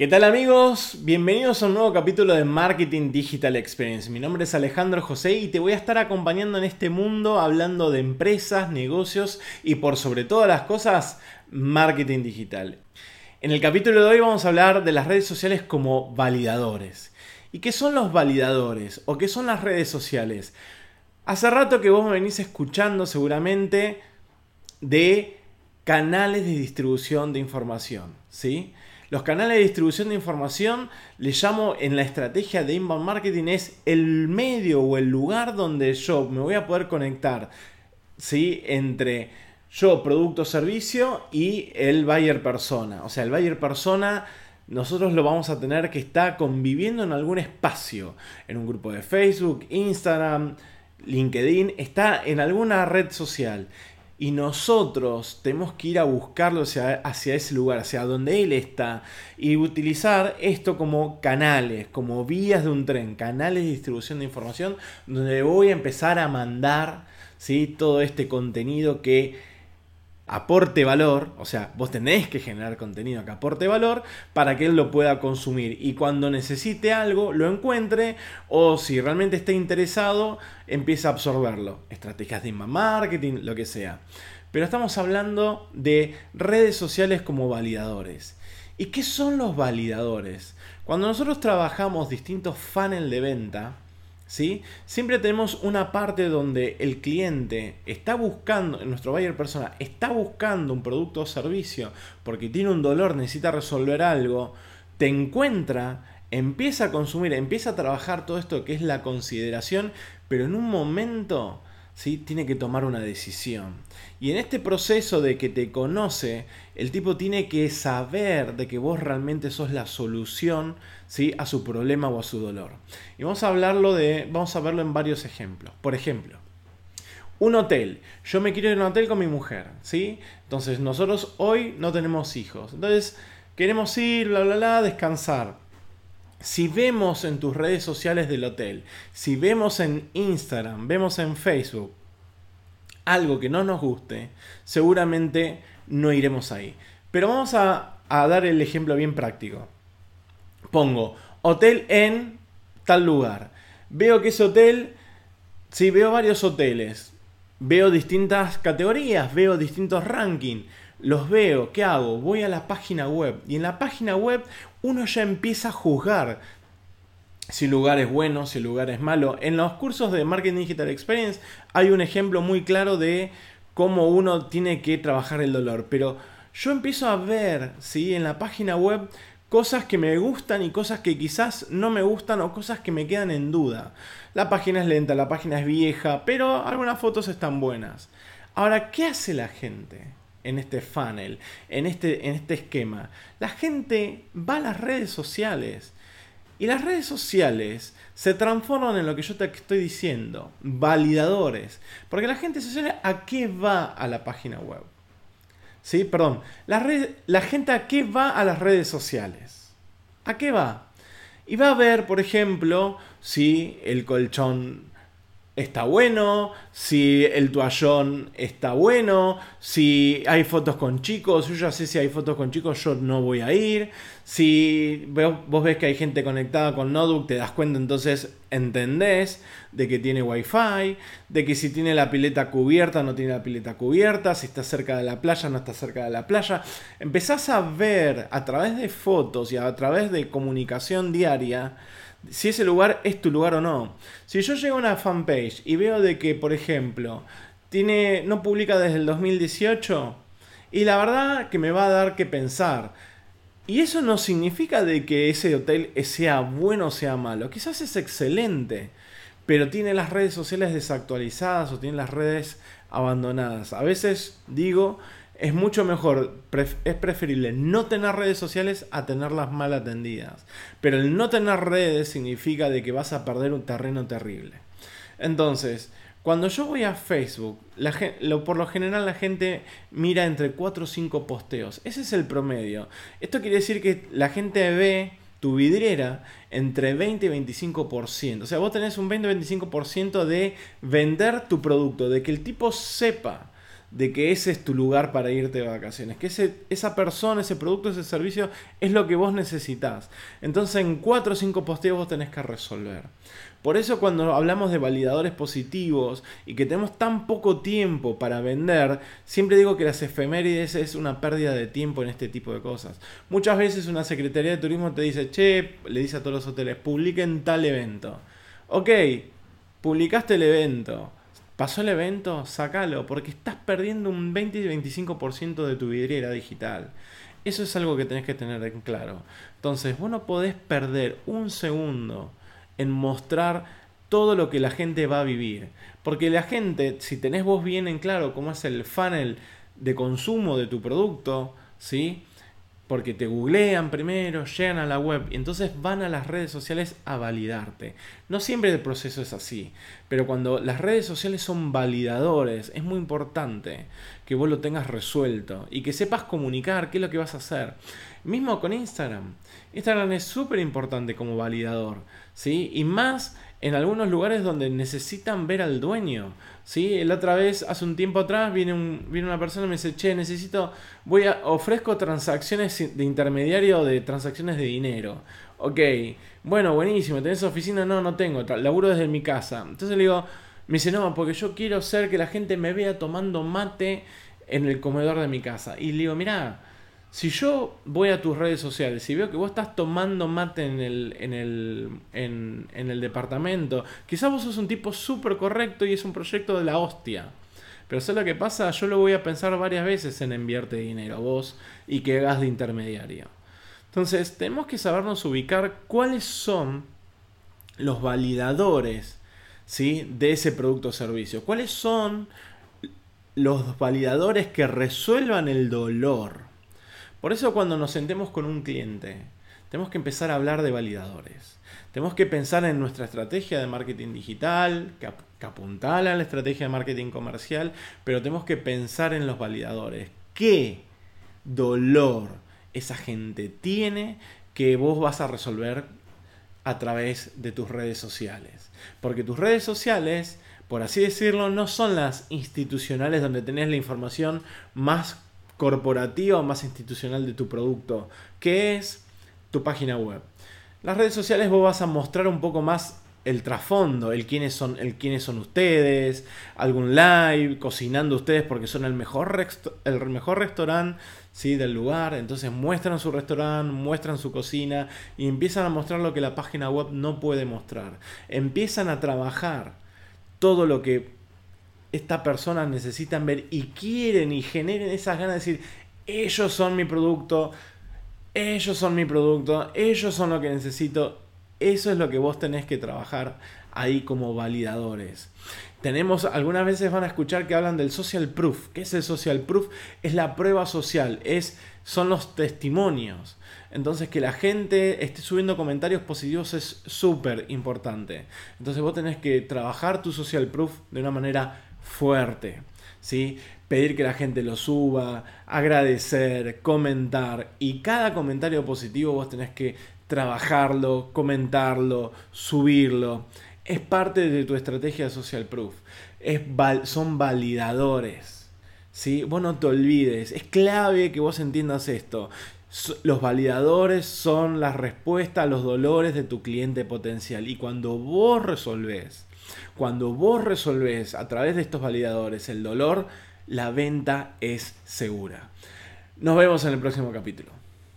¿Qué tal amigos? Bienvenidos a un nuevo capítulo de Marketing Digital Experience. Mi nombre es Alejandro José y te voy a estar acompañando en este mundo hablando de empresas, negocios y por sobre todas las cosas, marketing digital. En el capítulo de hoy vamos a hablar de las redes sociales como validadores. ¿Y qué son los validadores o qué son las redes sociales? Hace rato que vos me venís escuchando seguramente de canales de distribución de información, ¿sí? Los canales de distribución de información, le llamo en la estrategia de inbound marketing, es el medio o el lugar donde yo me voy a poder conectar ¿sí? entre yo, producto, servicio y el buyer persona. O sea, el buyer persona nosotros lo vamos a tener que estar conviviendo en algún espacio, en un grupo de Facebook, Instagram, LinkedIn, está en alguna red social y nosotros tenemos que ir a buscarlo hacia, ese lugar, hacia donde él está, y utilizar esto como canales, como vías de un tren, canales de distribución de información, donde voy a empezar a mandar ¿sí? todo este contenido que aporte valor, o sea, vos tenés que generar contenido que aporte valor para que él lo pueda consumir y cuando necesite algo lo encuentre o si realmente está interesado empieza a absorberlo. Estrategias de inbound marketing, lo que sea. Pero estamos hablando de redes sociales como validadores. ¿Y qué son los validadores? Cuando nosotros trabajamos distintos funnels de venta, Siempre tenemos una parte donde el cliente está buscando, nuestro buyer persona, está buscando un producto o servicio porque tiene un dolor, necesita resolver algo, te encuentra, empieza a consumir, empieza a trabajar todo esto que es la consideración, pero en un momento tiene que tomar una decisión. Y en este proceso de que te conoce, el tipo tiene que saber de que vos realmente sos la solución ¿sí? a su problema o a su dolor. Y vamos a hablarlo de, vamos a verlo en varios ejemplos. Por ejemplo, un hotel. Yo me quiero ir a un hotel con mi mujer, ¿sí? Entonces nosotros hoy no tenemos hijos. Entonces queremos ir, bla, bla, bla, descansar. Si vemos en tus redes sociales del hotel, si vemos en Instagram, vemos en Facebook algo que no nos guste, seguramente no iremos ahí. Pero vamos a, dar el ejemplo bien práctico. Pongo hotel en tal lugar. Veo que ese hotel, si veo varios hoteles, veo distintas categorías, veo distintos rankings los veo, ¿qué hago? Voy a la página web y en la página web uno ya empieza a juzgar si el lugar es bueno, si el lugar es malo. En los cursos de Marketing Digital Experience hay un ejemplo muy claro de cómo uno tiene que trabajar el dolor, pero yo empiezo a ver, ¿sí? En la página web cosas que me gustan y cosas que quizás no me gustan o cosas que me quedan en duda. La página es lenta, la página es vieja, pero algunas fotos están buenas. Ahora, ¿qué hace la gente? En este funnel, en este, en este esquema. La gente va a las redes sociales y las redes sociales se transforman en lo que yo te estoy diciendo, validadores. Porque la gente social a qué va a la página web. ¿Sí? Perdón, la, la gente a qué va a las redes sociales. ¿A qué va? Y va a ver, por ejemplo, si el colchón está bueno, si el toallón está bueno, si hay fotos con chicos, yo ya sé si hay fotos con chicos, yo no voy a ir. Si vos ves que hay gente conectada con Notebook, te das cuenta, entonces entendés de que tiene wifi, de que si tiene la pileta cubierta, no tiene la pileta cubierta, si está cerca de la playa, no está cerca de la playa. Empezás a ver a través de fotos y a través de comunicación diaria si ese lugar es tu lugar o no. Si yo llego a una fanpage y veo de que, por ejemplo, tiene, no publica desde el 2018, y la verdad que me va a dar que pensar. Y eso no significa de que ese hotel sea bueno o sea malo. Quizás es excelente, pero tiene las redes sociales desactualizadas o tiene las redes abandonadas. A veces digo es mucho mejor, es preferible no tener redes sociales a tenerlas mal atendidas. Pero el no tener redes significa de que vas a perder un terreno terrible. Entonces, cuando yo voy a Facebook, por lo general la gente mira entre 4 o 5 posteos. Ese es el promedio. Esto quiere decir que la gente ve tu vidriera entre 20 y 25%. O sea, vos tenés un 20 25% de vender tu producto, de que el tipo sepa de que ese es tu lugar para irte de vacaciones, que ese, esa persona, ese producto, ese servicio es lo que vos necesitas. Entonces en cuatro o cinco posteos vos tenés que resolver. Por eso cuando hablamos de validadores positivos y que tenemos tan poco tiempo para vender, siempre digo que las efemérides es una pérdida de tiempo en este tipo de cosas. Muchas veces una Secretaría de Turismo te dice, che, le dice a todos los hoteles, publiquen tal evento. Ok, publicaste el evento. ¿Pasó el evento? Sácalo, porque estás perdiendo un 20 y 25% de tu vidriera digital. Eso es algo que tenés que tener en claro. Entonces, vos no podés perder un segundo en mostrar todo lo que la gente va a vivir. Porque la gente, si tenés vos bien en claro cómo es el funnel de consumo de tu producto, ¿sí? Porque te googlean primero, llegan a la web y entonces van a las redes sociales a validarte. No siempre el proceso es así, pero cuando las redes sociales son validadores, es muy importante que vos lo tengas resuelto y que sepas comunicar qué es lo que vas a hacer. Mismo con Instagram. Instagram es súper importante como validador, ¿sí? Y más en algunos lugares donde necesitan ver al dueño, ¿sí? La otra vez, hace un tiempo atrás, viene, un, viene una persona y me dice, che, necesito, voy a, ofrezco transacciones de intermediario de transacciones de dinero. Ok, bueno, buenísimo, ¿tenés oficina? No, no tengo, laburo desde mi casa. Entonces le digo, me dice, no, porque yo quiero hacer que la gente me vea tomando mate en el comedor de mi casa. Y le digo, mira si yo voy a tus redes sociales y veo que vos estás tomando mate en el, en el, en, el departamento, quizás vos sos un tipo súper correcto y es un proyecto de la hostia. Pero ¿sabes lo que pasa? Yo lo voy a pensar varias veces en enviarte dinero a vos y que hagas de intermediario. Entonces, tenemos que sabernos ubicar cuáles son los validadores ¿sí? de ese producto o servicio. ¿Cuáles son los validadores que resuelvan el dolor? Por eso cuando nos sentemos con un cliente, tenemos que empezar a hablar de validadores. Tenemos que pensar en nuestra estrategia de marketing digital, que, apuntala a la estrategia de marketing comercial, pero tenemos que pensar en los validadores. ¿Qué dolor esa gente tiene que vos vas a resolver a través de tus redes sociales? Porque tus redes sociales, por así decirlo, no son las institucionales donde tenés la información más corporativa o más institucional de tu producto, que es tu página web. Las redes sociales vos vas a mostrar un poco más el trasfondo, el quiénes son, el quiénes son ustedes, algún live, cocinando ustedes porque son el mejor, el mejor restaurante del lugar. Entonces muestran su restaurante, muestran su cocina y empiezan a mostrar lo que la página web no puede mostrar. Empiezan a trabajar todo lo que estas personas necesitan ver y quieren y generen esas ganas de decir, ellos son mi producto, ellos son mi producto, ellos son lo que necesito. Eso es lo que vos tenés que trabajar ahí como validadores. Tenemos, algunas veces van a escuchar que hablan del social proof. ¿Qué es el social proof? Es la prueba social, es, son los testimonios. Entonces que la gente esté subiendo comentarios positivos es súper importante. Entonces vos tenés que trabajar tu social proof de una manera fuerte. ¿sí? Pedir que la gente lo suba, agradecer, comentar. Y cada comentario positivo vos tenés que trabajarlo, comentarlo, subirlo. Es parte de tu estrategia de social proof. Es son validadores. ¿sí? Vos no te olvides. Es clave que vos entiendas esto. Los validadores son la respuesta a los dolores de tu cliente potencial. Y cuando vos resolvés cuando vos resolvés a través de estos validadores el dolor, la venta es segura. Nos vemos en el próximo capítulo.